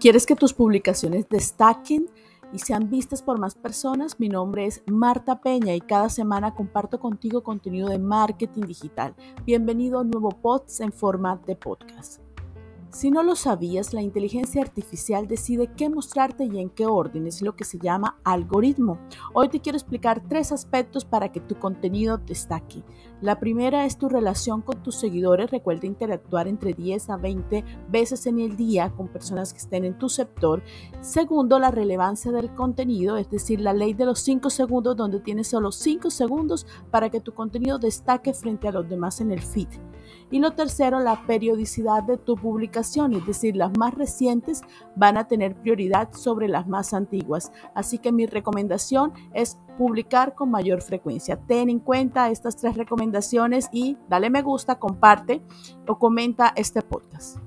¿Quieres que tus publicaciones destaquen y sean vistas por más personas? Mi nombre es Marta Peña y cada semana comparto contigo contenido de marketing digital. Bienvenido a un nuevo post en forma de podcast. Si no lo sabías, la inteligencia artificial decide qué mostrarte y en qué orden. Es lo que se llama algoritmo. Hoy te quiero explicar tres aspectos para que tu contenido destaque. La primera es tu relación con tus seguidores. Recuerda interactuar entre 10 a 20 veces en el día con personas que estén en tu sector. Segundo, la relevancia del contenido, es decir, la ley de los 5 segundos donde tienes solo 5 segundos para que tu contenido destaque frente a los demás en el feed. Y lo tercero, la periodicidad de tu publicación, es decir, las más recientes van a tener prioridad sobre las más antiguas. Así que mi recomendación es publicar con mayor frecuencia. Ten en cuenta estas tres recomendaciones y dale me gusta, comparte o comenta este podcast.